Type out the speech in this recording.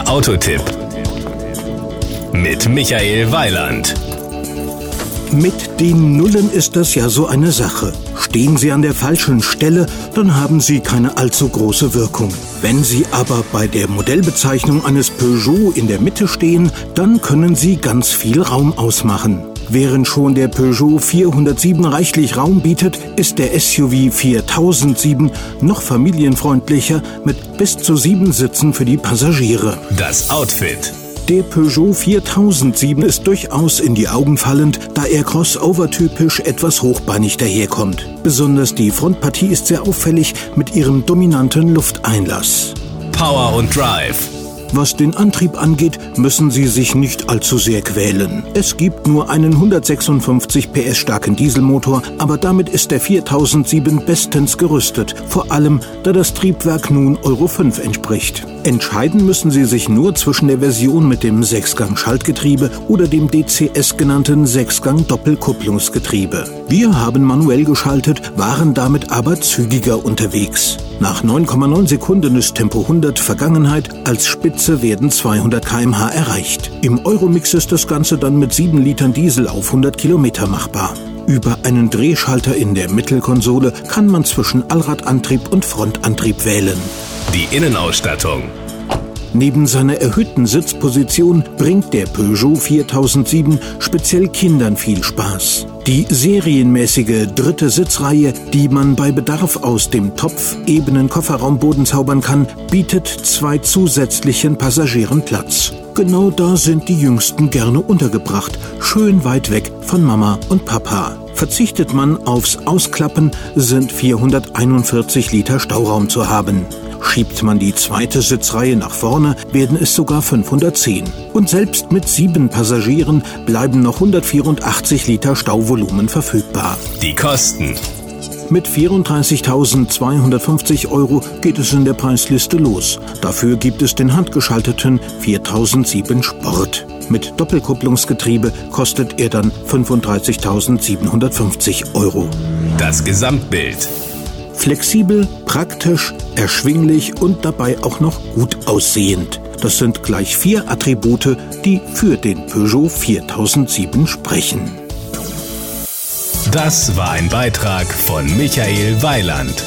Der Autotipp mit Michael Weiland. Mit den Nullen ist das ja so eine Sache. Stehen Sie an der falschen Stelle, dann haben Sie keine allzu große Wirkung. Wenn Sie aber bei der Modellbezeichnung eines Peugeot in der Mitte stehen, dann können Sie ganz viel Raum ausmachen. Während schon der Peugeot 407 reichlich Raum bietet, ist der SUV 4007 noch familienfreundlicher mit bis zu sieben Sitzen für die Passagiere. Das Outfit. Der Peugeot 4007 ist durchaus in die Augen fallend, da er crossover-typisch etwas hochbeinig daherkommt. Besonders die Frontpartie ist sehr auffällig mit ihrem dominanten Lufteinlass. Power und Drive. Was den Antrieb angeht, müssen Sie sich nicht allzu sehr quälen. Es gibt nur einen 156 PS starken Dieselmotor, aber damit ist der 4007 bestens gerüstet, vor allem da das Triebwerk nun Euro 5 entspricht. Entscheiden müssen Sie sich nur zwischen der Version mit dem Sechsgang-Schaltgetriebe oder dem DCS genannten Sechsgang-Doppelkupplungsgetriebe. Wir haben manuell geschaltet, waren damit aber zügiger unterwegs. Nach 9,9 Sekunden ist Tempo 100 Vergangenheit, als Spitze werden 200 km/h erreicht. Im Euromix ist das Ganze dann mit 7 Litern Diesel auf 100 Kilometer machbar. Über einen Drehschalter in der Mittelkonsole kann man zwischen Allradantrieb und Frontantrieb wählen. Die Innenausstattung. Neben seiner erhöhten Sitzposition bringt der Peugeot 4007 speziell Kindern viel Spaß. Die serienmäßige dritte Sitzreihe, die man bei Bedarf aus dem Topf ebenen Kofferraumboden zaubern kann, bietet zwei zusätzlichen Passagieren Platz. Genau da sind die Jüngsten gerne untergebracht, schön weit weg von Mama und Papa. Verzichtet man aufs Ausklappen, sind 441 Liter Stauraum zu haben. Schiebt man die zweite Sitzreihe nach vorne, werden es sogar 510. Und selbst mit sieben Passagieren bleiben noch 184 Liter Stauvolumen verfügbar. Die Kosten. Mit 34.250 Euro geht es in der Preisliste los. Dafür gibt es den handgeschalteten 4007 Sport. Mit Doppelkupplungsgetriebe kostet er dann 35.750 Euro. Das Gesamtbild. Flexibel, praktisch, erschwinglich und dabei auch noch gut aussehend. Das sind gleich vier Attribute, die für den Peugeot 4007 sprechen. Das war ein Beitrag von Michael Weiland.